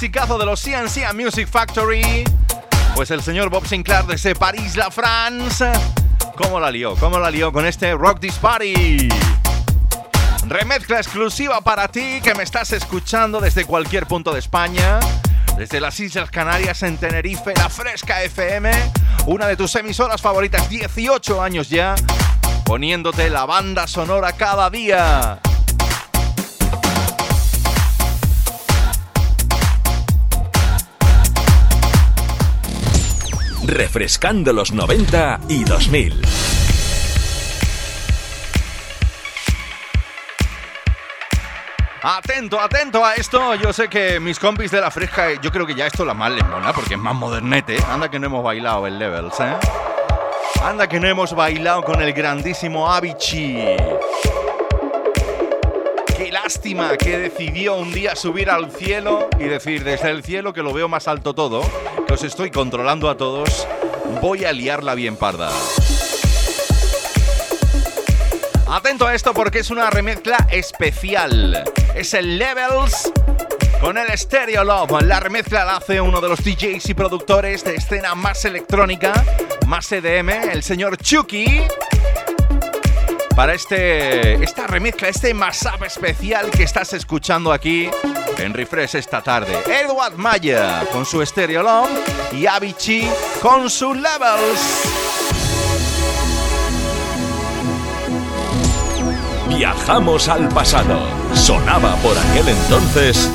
Clasicazo de los CNC Music Factory. Pues el señor Bob Sinclair desde París, la France. ¿Cómo la lió? ¿Cómo la lió con este Rock This Party? Remezcla exclusiva para ti que me estás escuchando desde cualquier punto de España. Desde las Islas Canarias en Tenerife, la Fresca FM, una de tus emisoras favoritas, 18 años ya, poniéndote la banda sonora cada día. Refrescando los 90 y 2000. Atento, atento a esto. Yo sé que mis compis de la fresca, yo creo que ya esto la más les porque es más modernete. Anda que no hemos bailado el Levels, ¿eh? Anda que no hemos bailado con el grandísimo Avicii. Qué lástima que decidió un día subir al cielo y decir desde el cielo que lo veo más alto todo, que os estoy controlando a todos, voy a liarla bien parda. Atento a esto porque es una remezcla especial. Es el Levels con el Stereo Love. La remezcla la hace uno de los DJs y productores de escena más electrónica, más EDM, el señor Chucky. Para este, esta remezcla, este mashup especial que estás escuchando aquí en Refresh esta tarde. Edward Maya con su Stereo Love y Avicii con su Levels. Viajamos al pasado. Sonaba por aquel entonces.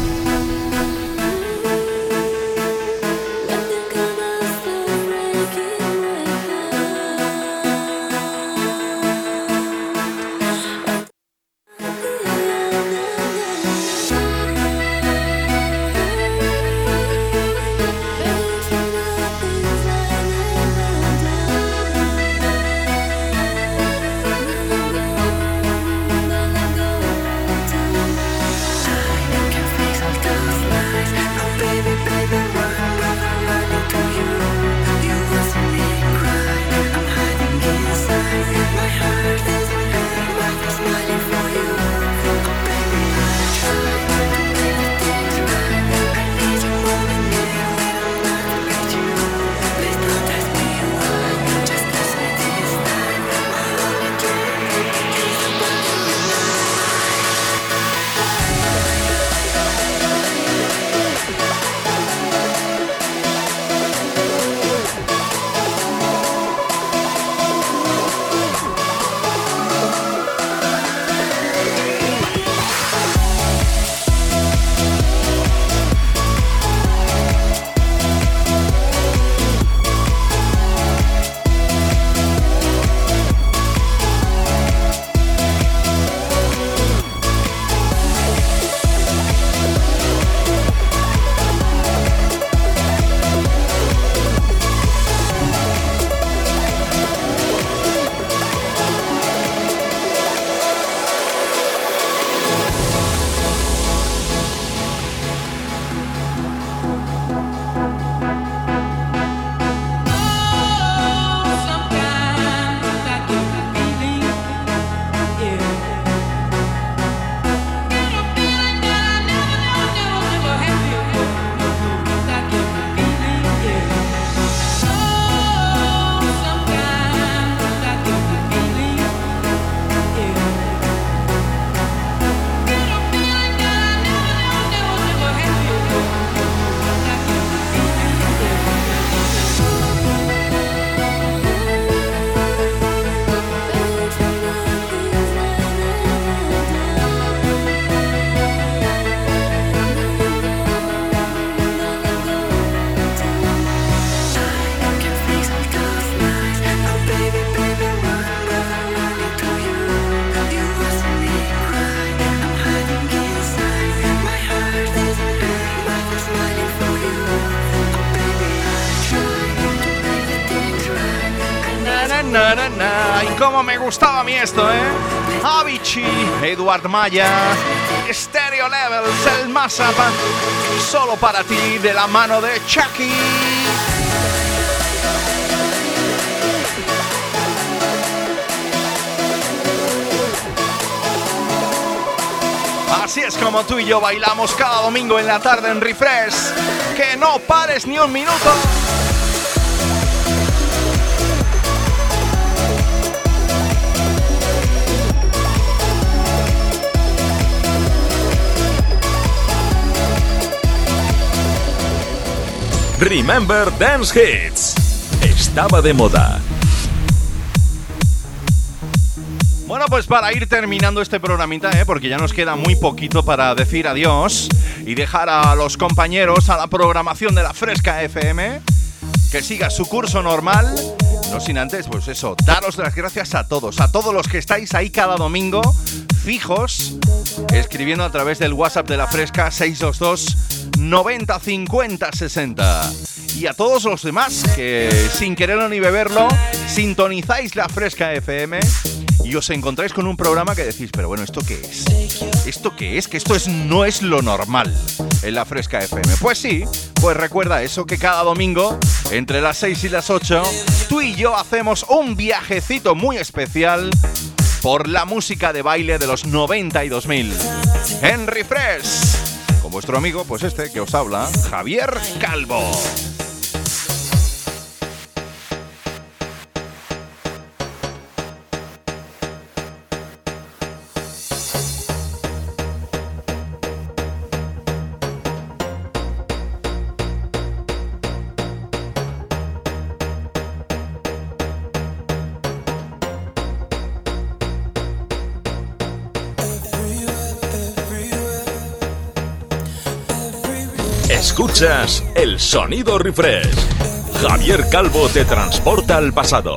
Esto, ¿eh? Avicii, Edward Maya, Stereo Levels, el mashup, solo para ti, de la mano de Chucky. Así es como tú y yo bailamos cada domingo en la tarde en Refresh. Que no pares ni un minuto. Remember Dance Hits. Estaba de moda. Bueno, pues para ir terminando este programita, ¿eh? porque ya nos queda muy poquito para decir adiós y dejar a los compañeros a la programación de la Fresca FM que siga su curso normal. No sin antes, pues eso, daros las gracias a todos, a todos los que estáis ahí cada domingo, fijos, escribiendo a través del WhatsApp de la Fresca 622 90 50 60. Y a todos los demás que sin quererlo ni beberlo, sintonizáis la Fresca FM y os encontráis con un programa que decís, pero bueno, ¿esto qué es? ¿Esto qué es? Que esto es, no es lo normal en la Fresca FM. Pues sí, pues recuerda eso que cada domingo, entre las 6 y las 8, tú y yo hacemos un viajecito muy especial por la música de baile de los 90 y 2000. En Refresh, vuestro amigo, pues este que os habla, Javier Calvo. Escuchas el sonido refresh. Javier Calvo te transporta al pasado.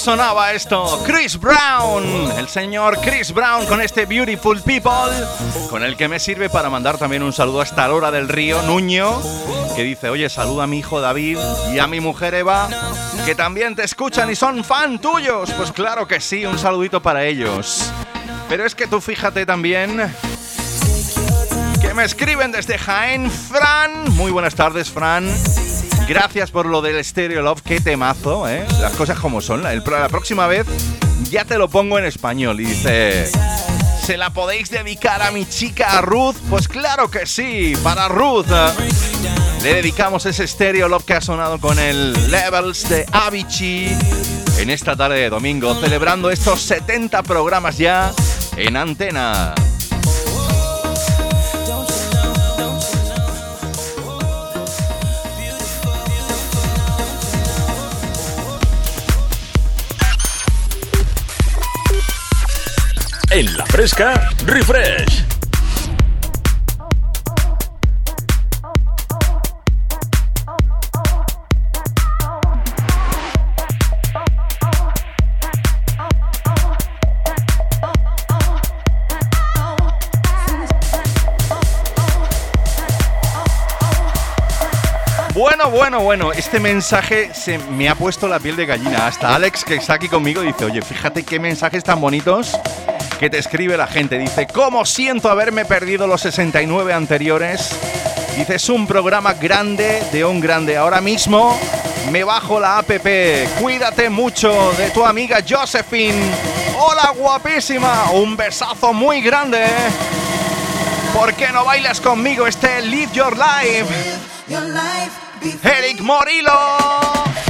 Sonaba esto? Chris Brown, el señor Chris Brown con este Beautiful People, con el que me sirve para mandar también un saludo hasta Lora del Río, Nuño, que dice, oye, saluda a mi hijo David y a mi mujer Eva, que también te escuchan y son fan tuyos. Pues claro que sí, un saludito para ellos. Pero es que tú fíjate también que me escriben desde Jaén, Fran. Muy buenas tardes, Fran. Gracias por lo del Stereo Love, qué temazo, ¿eh? Las cosas como son. La, próxima vez ya te lo pongo en español. Y dice, ¿se la podéis dedicar a mi chica Ruth? Pues claro que sí, para Ruth. Le dedicamos ese Stereo Love que ha sonado con el Levels de Avicii en esta tarde de domingo, celebrando estos 70 programas ya en antena. en la fresca Refresh. Bueno, bueno, bueno, este mensaje se me ha puesto la piel de gallina. Hasta Alex, que está aquí conmigo, dice, oye, fíjate qué mensajes tan bonitos que te escribe la gente. Dice, ¿cómo siento haberme perdido los 69 anteriores? Dice, es un programa grande de un grande. Ahora mismo me bajo la app. Cuídate mucho de tu amiga Josephine. Hola, guapísima. Un besazo muy grande. ¿Por qué no bailas conmigo este Live Your Life? Eric Morillo.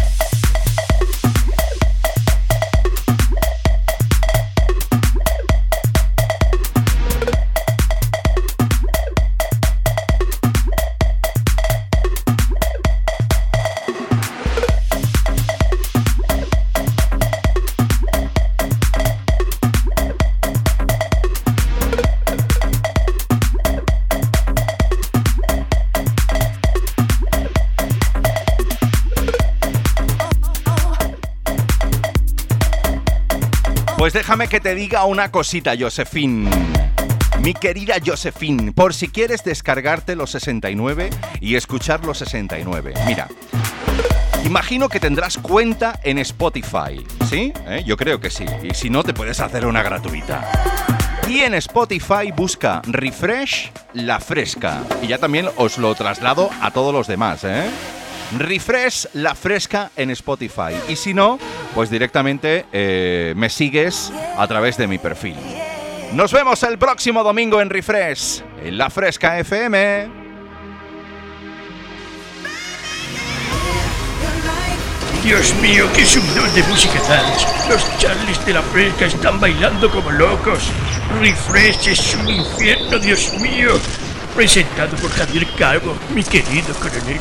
Pues déjame que te diga una cosita, Josephine. Mi querida Josephine, por si quieres descargarte los 69 y escuchar los 69. Mira, imagino que tendrás cuenta en Spotify, ¿sí? ¿Eh? Yo creo que sí. Y si no, te puedes hacer una gratuita. Y en Spotify busca Refresh La Fresca. Y ya también os lo traslado a todos los demás, ¿eh? Refresh La Fresca en Spotify. Y si no, pues directamente eh, me sigues a través de mi perfil. Nos vemos el próximo domingo en Refresh, en La Fresca FM. Dios mío, qué subidón de música dance. Los Charlies de la fresca están bailando como locos. Refresh es un infierno, Dios mío. Presentado por Javier Calvo, mi querido coronel.